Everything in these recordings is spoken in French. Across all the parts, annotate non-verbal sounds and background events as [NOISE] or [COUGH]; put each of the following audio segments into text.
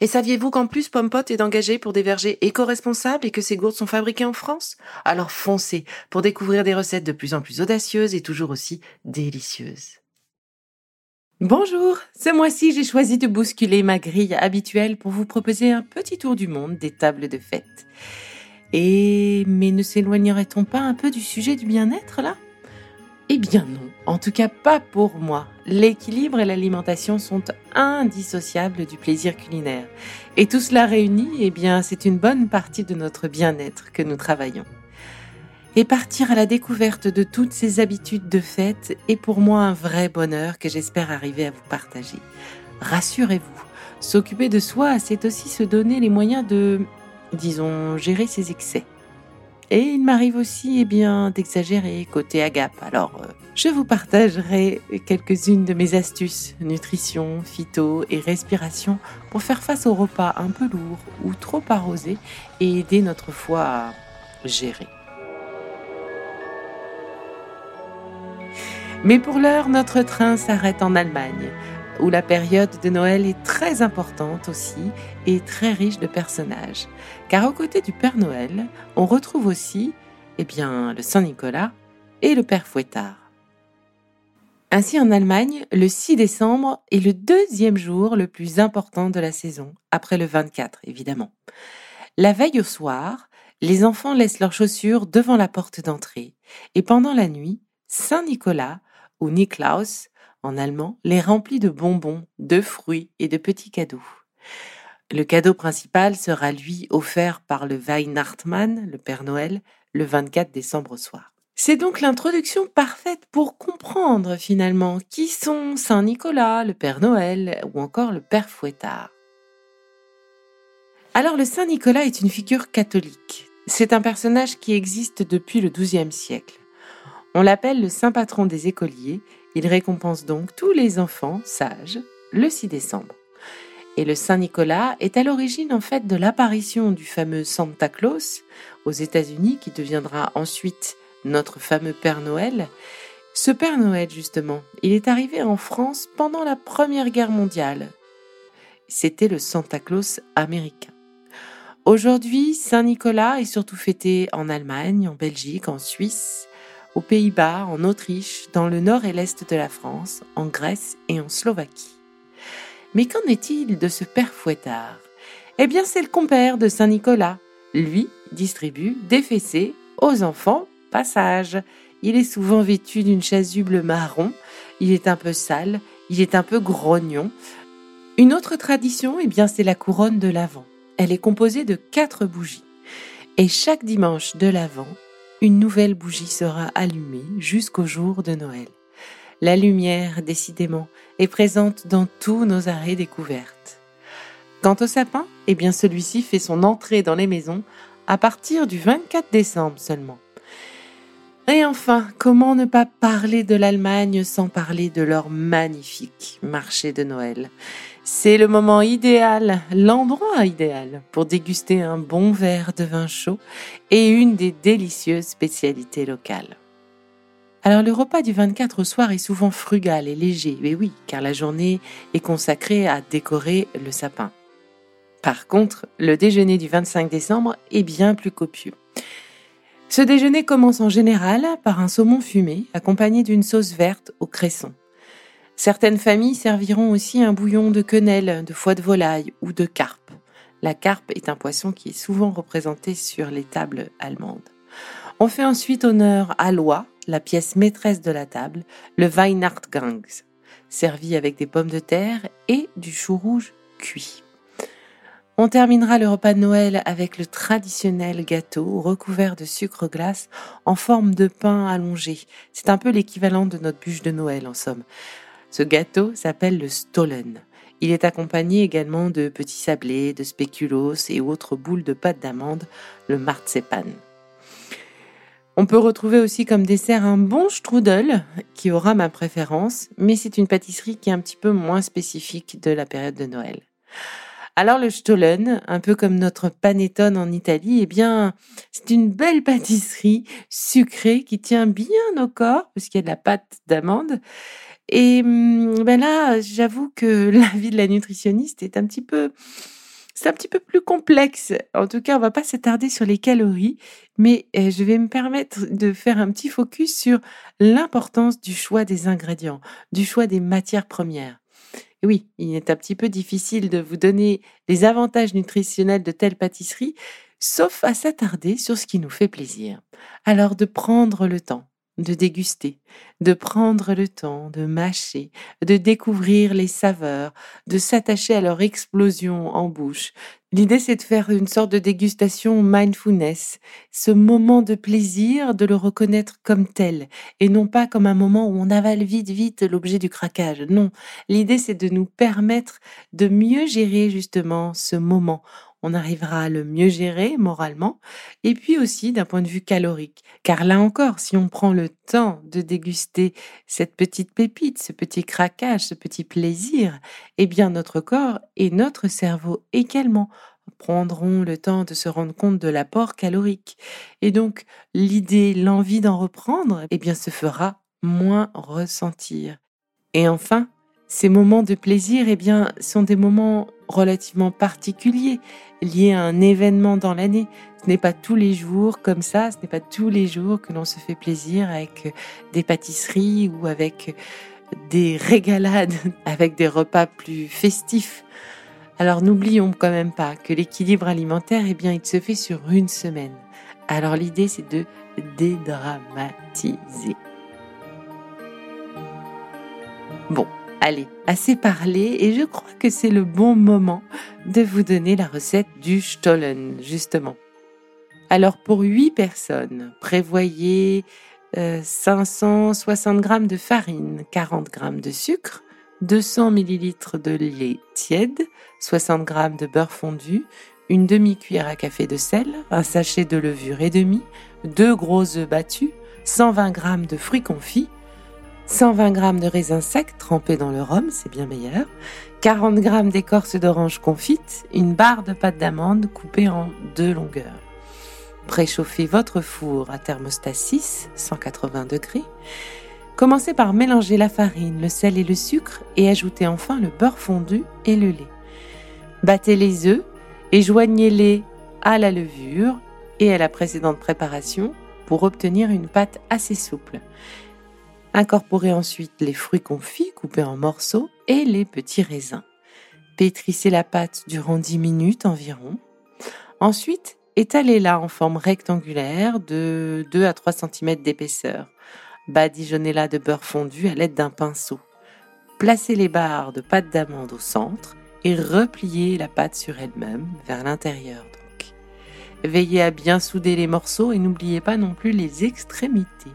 Et saviez-vous qu'en plus Pompot est engagé pour des vergers éco-responsables et que ces gourdes sont fabriquées en France? Alors foncez pour découvrir des recettes de plus en plus audacieuses et toujours aussi délicieuses. Bonjour, ce mois-ci j'ai choisi de bousculer ma grille habituelle pour vous proposer un petit tour du monde des tables de fête. Et mais ne s'éloignerait-on pas un peu du sujet du bien-être là? Eh bien non, en tout cas pas pour moi. L'équilibre et l'alimentation sont indissociables du plaisir culinaire. Et tout cela réuni, eh bien c'est une bonne partie de notre bien-être que nous travaillons. Et partir à la découverte de toutes ces habitudes de fête est pour moi un vrai bonheur que j'espère arriver à vous partager. Rassurez-vous, s'occuper de soi, c'est aussi se donner les moyens de, disons, gérer ses excès. Et il m'arrive aussi, eh bien, d'exagérer côté agape. Alors, euh, je vous partagerai quelques-unes de mes astuces, nutrition, phyto et respiration pour faire face aux repas un peu lourds ou trop arrosés et aider notre foie à gérer. Mais pour l'heure, notre train s'arrête en Allemagne où la période de Noël est très importante aussi et très riche de personnages. Car aux côtés du Père Noël, on retrouve aussi, eh bien, le Saint Nicolas et le Père Fouettard. Ainsi, en Allemagne, le 6 décembre est le deuxième jour le plus important de la saison, après le 24 évidemment. La veille au soir, les enfants laissent leurs chaussures devant la porte d'entrée, et pendant la nuit, Saint Nicolas, ou Niklaus, en allemand, les remplit de bonbons, de fruits et de petits cadeaux. Le cadeau principal sera lui offert par le Weihnachtsmann, le Père Noël, le 24 décembre au soir. C'est donc l'introduction parfaite pour comprendre finalement qui sont Saint Nicolas, le Père Noël ou encore le Père Fouettard. Alors le Saint Nicolas est une figure catholique. C'est un personnage qui existe depuis le XIIe siècle. On l'appelle le saint patron des écoliers il récompense donc tous les enfants sages le 6 décembre. Et le Saint Nicolas est à l'origine en fait de l'apparition du fameux Santa Claus aux États-Unis qui deviendra ensuite notre fameux Père Noël. Ce Père Noël justement, il est arrivé en France pendant la Première Guerre mondiale. C'était le Santa Claus américain. Aujourd'hui, Saint Nicolas est surtout fêté en Allemagne, en Belgique, en Suisse, aux Pays-Bas, en Autriche, dans le nord et l'est de la France, en Grèce et en Slovaquie. Mais qu'en est-il de ce père fouettard? Eh bien, c'est le compère de Saint Nicolas. Lui distribue des fessées aux enfants Il est souvent vêtu d'une chasuble marron, il est un peu sale, il est un peu grognon. Une autre tradition, eh bien, c'est la couronne de l'Avent. Elle est composée de quatre bougies. Et chaque dimanche de l'Avent, une nouvelle bougie sera allumée jusqu'au jour de Noël. La lumière, décidément, est présente dans tous nos arrêts découvertes. Quant au sapin, eh bien celui-ci fait son entrée dans les maisons à partir du 24 décembre seulement. Et enfin, comment ne pas parler de l'Allemagne sans parler de leur magnifique marché de Noël? C'est le moment idéal, l'endroit idéal pour déguster un bon verre de vin chaud et une des délicieuses spécialités locales. Alors le repas du 24 au soir est souvent frugal et léger, mais oui, car la journée est consacrée à décorer le sapin. Par contre, le déjeuner du 25 décembre est bien plus copieux. Ce déjeuner commence en général par un saumon fumé accompagné d'une sauce verte au cresson. Certaines familles serviront aussi un bouillon de quenelle, de foie de volaille ou de carpe. La carpe est un poisson qui est souvent représenté sur les tables allemandes. On fait ensuite honneur à l'oie, la pièce maîtresse de la table, le Weihnachtsgang. servi avec des pommes de terre et du chou rouge cuit. On terminera le repas de Noël avec le traditionnel gâteau recouvert de sucre glace en forme de pain allongé. C'est un peu l'équivalent de notre bûche de Noël en somme. Ce gâteau s'appelle le Stollen. Il est accompagné également de petits sablés, de spéculoos et autres boules de pâte d'amande, le marzipan. On peut retrouver aussi comme dessert un bon strudel, qui aura ma préférence, mais c'est une pâtisserie qui est un petit peu moins spécifique de la période de Noël. Alors le Stollen, un peu comme notre panettone en Italie, eh bien, c'est une belle pâtisserie sucrée qui tient bien au corps, puisqu'il y a de la pâte d'amande. Et hum, ben là, j'avoue que [LAUGHS] la vie de la nutritionniste est un petit peu, c'est un petit peu plus complexe. En tout cas, on va pas s'attarder sur les calories, mais eh, je vais me permettre de faire un petit focus sur l'importance du choix des ingrédients, du choix des matières premières oui, il est un petit peu difficile de vous donner les avantages nutritionnels de telle pâtisserie, sauf à s'attarder sur ce qui nous fait plaisir. Alors de prendre le temps de déguster, de prendre le temps de mâcher, de découvrir les saveurs, de s'attacher à leur explosion en bouche. L'idée, c'est de faire une sorte de dégustation mindfulness, ce moment de plaisir, de le reconnaître comme tel, et non pas comme un moment où on avale vite, vite l'objet du craquage. Non, l'idée, c'est de nous permettre de mieux gérer justement ce moment on arrivera à le mieux gérer moralement, et puis aussi d'un point de vue calorique. Car là encore, si on prend le temps de déguster cette petite pépite, ce petit craquage, ce petit plaisir, eh bien notre corps et notre cerveau également prendront le temps de se rendre compte de l'apport calorique. Et donc l'idée, l'envie d'en reprendre, eh bien se fera moins ressentir. Et enfin, ces moments de plaisir, eh bien, sont des moments relativement particuliers, liés à un événement dans l'année. Ce n'est pas tous les jours comme ça, ce n'est pas tous les jours que l'on se fait plaisir avec des pâtisseries ou avec des régalades, [LAUGHS] avec des repas plus festifs. Alors n'oublions quand même pas que l'équilibre alimentaire, eh bien, il se fait sur une semaine. Alors l'idée, c'est de dédramatiser. Bon, Allez, assez parlé et je crois que c'est le bon moment de vous donner la recette du Stollen, justement. Alors pour 8 personnes, prévoyez 560 euh, g de farine, 40 g de sucre, 200 ml de lait tiède, 60 g de beurre fondu, une demi-cuillère à café de sel, un sachet de levure et demi, deux gros œufs battus, 120 g de fruits confits, 120 g de raisins secs trempés dans le rhum, c'est bien meilleur, 40 g d'écorce d'orange confite, une barre de pâte d'amande coupée en deux longueurs. Préchauffez votre four à thermostat 6, 180 degrés. Commencez par mélanger la farine, le sel et le sucre et ajoutez enfin le beurre fondu et le lait. Battez les œufs et joignez-les à la levure et à la précédente préparation pour obtenir une pâte assez souple. Incorporez ensuite les fruits confits coupés en morceaux et les petits raisins. Pétrissez la pâte durant 10 minutes environ. Ensuite, étalez-la en forme rectangulaire de 2 à 3 cm d'épaisseur. Badigeonnez-la de beurre fondu à l'aide d'un pinceau. Placez les barres de pâte d'amande au centre et repliez la pâte sur elle-même vers l'intérieur. Veillez à bien souder les morceaux et n'oubliez pas non plus les extrémités.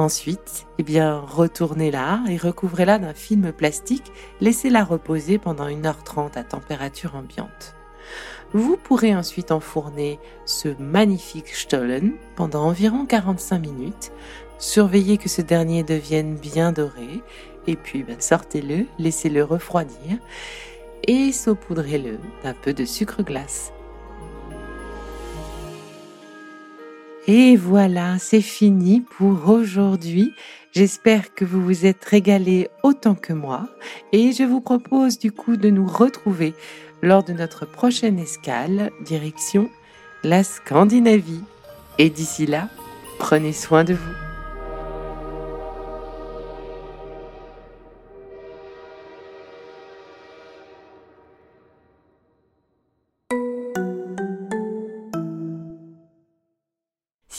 Ensuite, eh bien, retournez-la et recouvrez-la d'un film plastique. Laissez-la reposer pendant 1h30 à température ambiante. Vous pourrez ensuite enfourner ce magnifique Stollen pendant environ 45 minutes. Surveillez que ce dernier devienne bien doré et puis ben, sortez-le, laissez-le refroidir et saupoudrez-le d'un peu de sucre glace. Et voilà, c'est fini pour aujourd'hui. J'espère que vous vous êtes régalés autant que moi et je vous propose du coup de nous retrouver lors de notre prochaine escale direction la Scandinavie. Et d'ici là, prenez soin de vous.